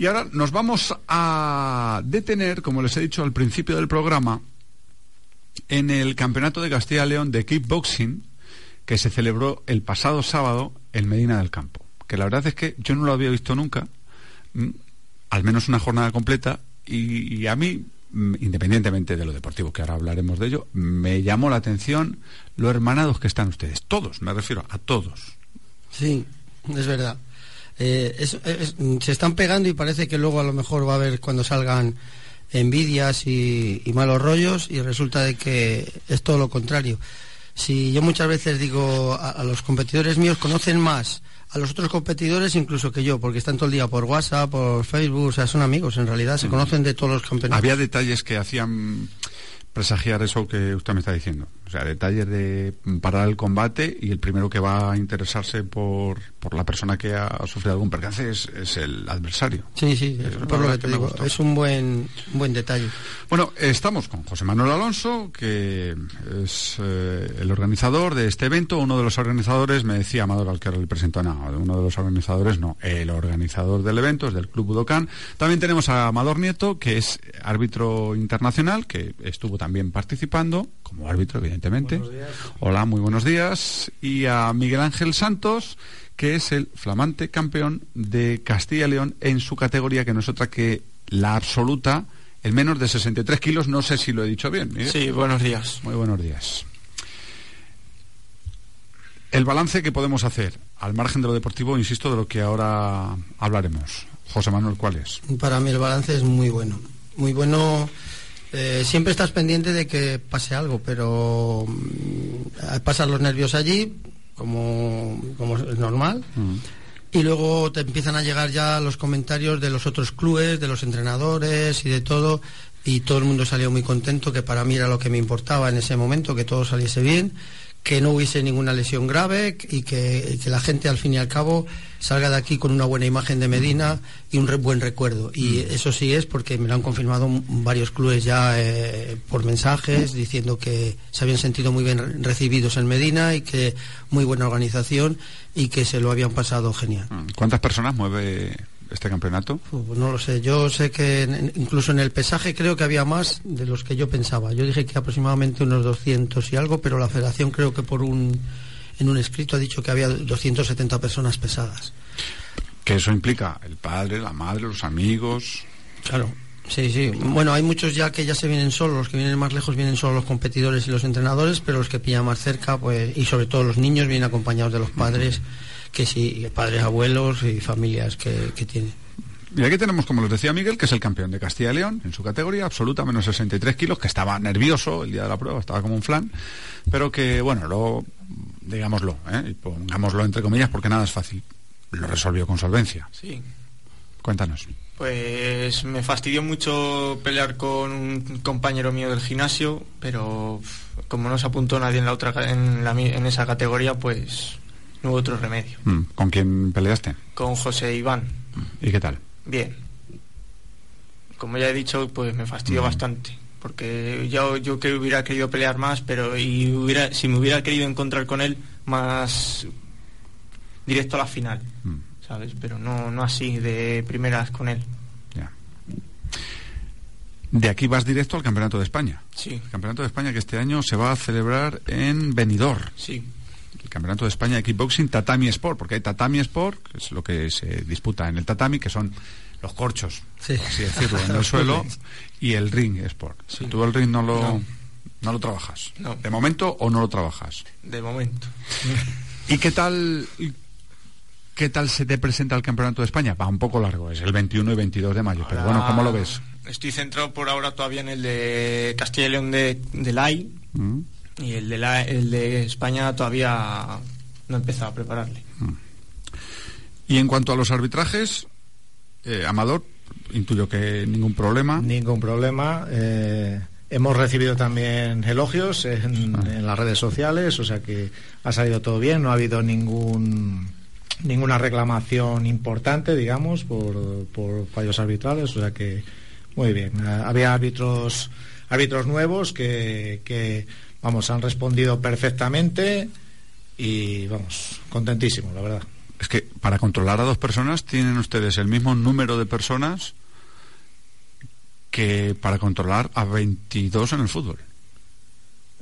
Y ahora nos vamos a detener, como les he dicho al principio del programa, en el Campeonato de Castilla y León de Kickboxing que se celebró el pasado sábado en Medina del Campo. Que la verdad es que yo no lo había visto nunca, mm, al menos una jornada completa, y, a mí, mm, independientemente de lo deportivo, que ahora hablaremos de ello, me llamó la atención lo hermanados que están ustedes. Todos, me refiero a todos. Sí, es verdad. Eh, se están pegando y parece que luego a lo mejor va a haber cuando salgan envidias y, malos rollos y resulta de que es todo lo contrario. Si yo muchas veces digo a, los competidores míos conocen más a los otros competidores incluso que yo, porque están todo el día por WhatsApp, por Facebook, o sea, son amigos en realidad, se conocen de todos los campeonatos. Había detalles que hacían presagiar eso que usted me está diciendo. O sea, detalles de parar el combate y el primero que va a interesarse por, por la persona que ha sufrido algún percance es, es el adversario. Sí, sí, por lo que te digo, es un buen, buen detalle. Bueno, estamos con José Manuel Alonso, que es eh, el organizador de este evento. Uno de los organizadores, me decía Amador al que le presentó, no, uno de los organizadores no, el organizador del evento es del Club Budokan. También tenemos a Amador Nieto, que es árbitro internacional, que estuvo también participando como árbitro, evidentemente. Hola, muy buenos días. Y a Miguel Ángel Santos, que es el flamante campeón de Castilla y León en su categoría, que no es otra que la absoluta, el menos de 63 kilos. No sé si lo he dicho bien. Sí, buenos días. Muy buenos días. El balance que podemos hacer, al margen de lo deportivo, insisto, de lo que ahora hablaremos. José Manuel, ¿cuál es? Para mí el balance es muy bueno. Muy bueno eh, siempre estás pendiente de que pase algo, pero mm, pasan los nervios allí, como, es normal. Mm. Y luego te empiezan a llegar ya los comentarios de los otros clubes, de los entrenadores y de todo. Y todo el mundo salió muy contento, que para mí era lo que me importaba en ese momento, que todo saliese bien que no hubiese ninguna lesión grave y que, la gente al fin y al cabo salga de aquí con una buena imagen de Medina y un buen recuerdo. Y mm. eso sí es porque me lo han confirmado varios clubes ya eh, por mensajes diciendo que se habían sentido muy bien recibidos en Medina y que muy buena organización y que se lo habían pasado genial. Mm. ¿Cuántas personas mueve este campeonato? Pues no lo sé. Yo sé que incluso en el pesaje creo que había más de los que yo pensaba. Yo dije que aproximadamente unos 200 y algo, pero la federación creo que por un en un escrito ha dicho que había 270 personas pesadas. ¿Qué eso implica? El padre, la madre, los amigos. Claro. Sí, sí. Bueno, hay muchos ya que ya se vienen solos, los que vienen más lejos vienen solo los competidores y los entrenadores, pero los que pillan más cerca, pues, y sobre todo los niños vienen acompañados de los padres que sí, padres, abuelos y familias que, que tiene. Y aquí tenemos, como les decía Miguel, que es el campeón de Castilla y León en su categoría, absoluta, menos 63 kilos, que estaba nervioso el día de la prueba, estaba como un flan, pero que, bueno, lo, digámoslo, ¿eh? pongámoslo entre comillas, porque nada es fácil, lo resolvió con solvencia. Sí. Cuéntanos. Pues me fastidió mucho pelear con un compañero mío del gimnasio, pero como no se apuntó nadie en la otra en, la, en esa categoría, pues no hubo otro remedio. Mm, ¿Con quién peleaste? Con José Iván. ¿Y qué tal? Bien. Como ya he dicho, pues me fastidió mm. bastante. Porque yo, yo que hubiera querido pelear más, pero y hubiera, si me hubiera querido encontrar con él más directo a la final, mm. ¿sabes? Pero no, no así, de primeras con él. Ya. De aquí vas directo al Campeonato de España. Sí. El Campeonato de España que este año se va a celebrar en Benidorm. Sí. Campeonato de España de Kickboxing Tatami Sport, porque hay Tatami Sport, que es lo que se disputa en el tatami, que son los corchos, así decirlo, en el suelo, y el ring sport. si Tú el ring no lo, no. lo trabajas. ¿De momento o no lo trabajas? De momento. ¿Y qué tal, qué tal se te presenta el Campeonato de España? Va un poco largo, es el 21 y 22 de mayo, pero bueno, ¿cómo lo ves? Estoy centrado por ahora todavía en el de Castilla y León de, de LAI. Mm. Y el de, el de España todavía no he empezado a prepararle. Mm. Y en cuanto a los arbitrajes, eh, Amador, intuyo que ningún problema. Ningún problema. Eh, hemos recibido también elogios en, Ah. en las redes sociales, o sea que ha salido todo bien, no ha habido ningún ninguna reclamación importante, digamos, por, por fallos arbitrales, o sea que muy bien. Había árbitros árbitros nuevos que, que vamos han respondido perfectamente y vamos contentísimo, la verdad. Es que para controlar a dos personas tienen ustedes el mismo número de personas que para controlar a 22 en el fútbol.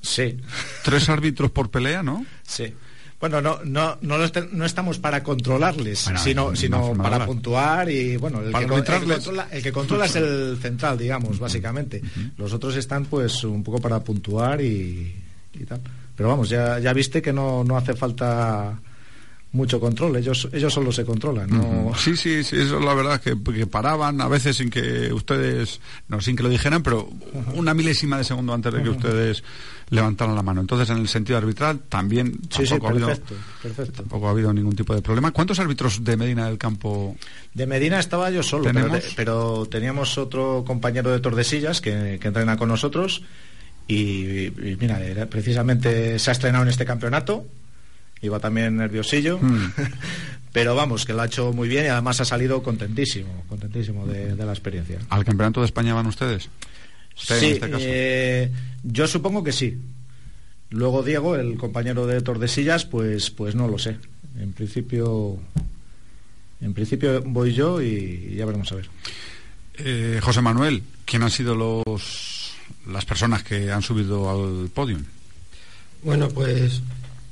Sí. Tres árbitros por pelea, ¿no? Sí. Bueno, no, no, no, no estamos para controlarles, Bueno, sino, sino para hablar. puntuar y, bueno, el, que, el controla, el que controla es el central, digamos, básicamente. Los otros están, pues, un poco para puntuar y, y tal. Pero vamos, ya, ya viste que no, no hace falta mucho control, ellos, ellos solo se controlan, ¿no? Sí, sí, sí, eso es la verdad, que, que paraban a veces sin que ustedes, no sin que lo dijeran, pero una milésima de segundo antes de que ustedes levantaran la mano. Entonces, en el sentido arbitral, también Sí, sí, tampoco, ha habido, perfecto, perfecto. tampoco ha habido ningún tipo de problema. ¿Cuántos árbitros de Medina del Campo? De Medina estaba yo solo, pero, pero teníamos otro compañero de Tordesillas que, que entrena con nosotros y, y mira, era- precisamente se ha estrenado en este campeonato, iba también nerviosillo, Mm. pero vamos, que lo ha hecho muy bien y además ha salido contentísimo, contentísimo de, de la experiencia. ¿Al Campeonato de España van ustedes? Usted, sí, en este caso. eh, yo supongo que sí. Luego Diego, el compañero de Tordesillas, pues, pues no lo sé. En principio, en principio voy yo y ya veremos a ver. Eh, José Manuel, ¿quién han sido los las personas que han subido al podio? Bueno, pues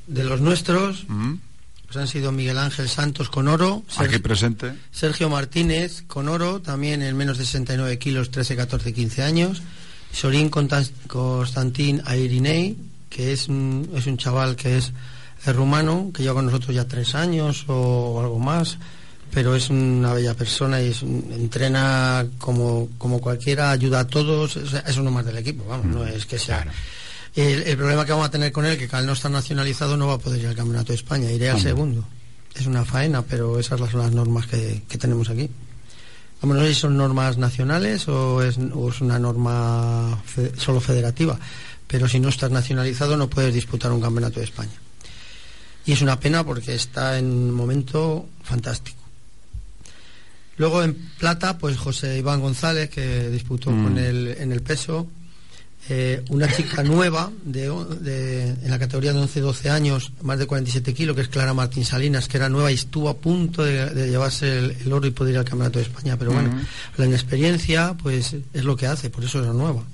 de los nuestros pues han sido Miguel Ángel Santos con oro, Ser- Aquí presente. Sergio Martínez con oro, también en menos de 69 kilos, 13, 14, 15 años. Sorín Constantín Airinei, que es un, es un chaval que es, es rumano, que lleva con nosotros ya tres años o algo más, pero es una bella persona y es un- entrena como, como cualquiera, ayuda a todos, es, es uno más del equipo, vamos, no es que sea... El, el problema que vamos a tener con él, que al no estar nacionalizado no va a poder ir al Campeonato de España, iré al segundo. Es una faena, pero esas son las normas que, que tenemos aquí. Vamos, no sé si son normas nacionales o es, o es una norma fe- solo federativa, pero si no estás nacionalizado no puedes disputar un Campeonato de España. Y es una pena porque está en un momento fantástico. Luego en plata, pues José Iván González, que disputó Mm. con él en el peso. Eh, una chica nueva de, en la categoría de 11-12 años, más de 47 kilos, que es Clara Martín Salinas, que era nueva y estuvo a punto de, de llevarse el, el oro y poder ir al Campeonato de España. Pero bueno, la inexperiencia pues es lo que hace, por eso era nueva.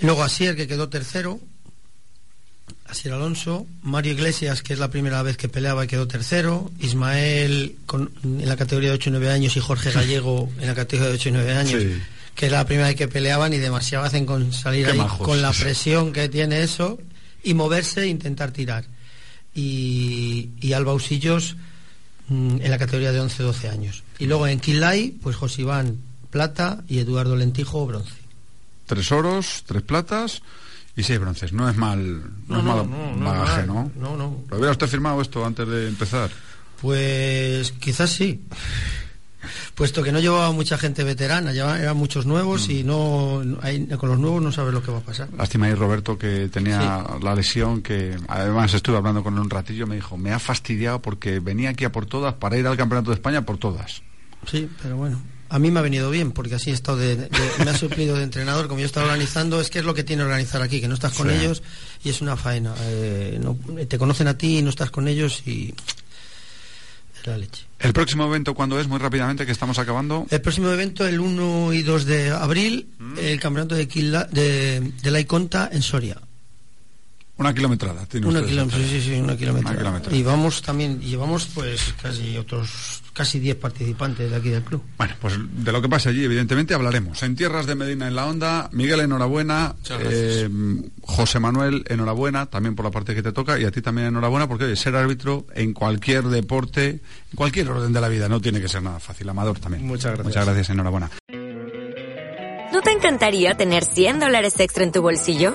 Y luego Asier, que quedó tercero. Asier Alonso. Mario Iglesias, que es la primera vez que peleaba y quedó tercero. Ismael con- en la categoría de 8 y 9 años y Jorge Gallego en la categoría de 8 y 9 años. Sí. Que era la primera vez que peleaban y demasiado hacen con salir ahí con la presión que tiene eso y moverse e intentar tirar. Y, y Alba Usillos mm, en la categoría de 11-12 años. Y luego en Quilay, pues José Iván plata y Eduardo Lentijo bronce. Tres oros, tres platas y seis bronces. No es mal, no, es mal bagaje, ¿no? No, no. ¿Lo hubiera usted firmado esto antes de empezar? Pues quizás sí. Puesto que no llevaba mucha gente veterana, llevaba, eran muchos nuevos y no, no- hay- con los nuevos no sabes lo que va a pasar. Lástima ahí Roberto que tenía la lesión que además estuve hablando con él un ratillo me dijo me ha fastidiado porque venía aquí a por todas para ir al campeonato de España por todas Sí, pero bueno. A mí me ha venido bien porque así he estado de, de- me ha suplido de entrenador como yo estaba organizando. Es que es lo que tiene organizar aquí, que no estás con Sí. ellos y es una faena. Eh, no- te conocen a ti y no estás con ellos y la leche. el próximo evento cuándo es muy rápidamente que estamos acabando El próximo evento, el 1 y 2 de abril, Mm. el campeonato de, de, de la Iconta en Soria. Una kilometrada tiene Una kilómetro, sí, sí, una kilómetro. Una kilometrada. Y vamos también, llevamos pues casi otros, casi 10 participantes de aquí del club. bueno pues de lo que pase allí evidentemente hablaremos en tierras de Medina en la onda Miguel enhorabuena eh, José Manuel enhorabuena también por la parte que te toca y a ti también enhorabuena porque oye, ser árbitro en cualquier deporte en cualquier orden de la vida no tiene que ser nada fácil Amador también Muchas gracias. muchas gracias enhorabuena ¿No te encantaría tener 100 dólares extra en tu bolsillo?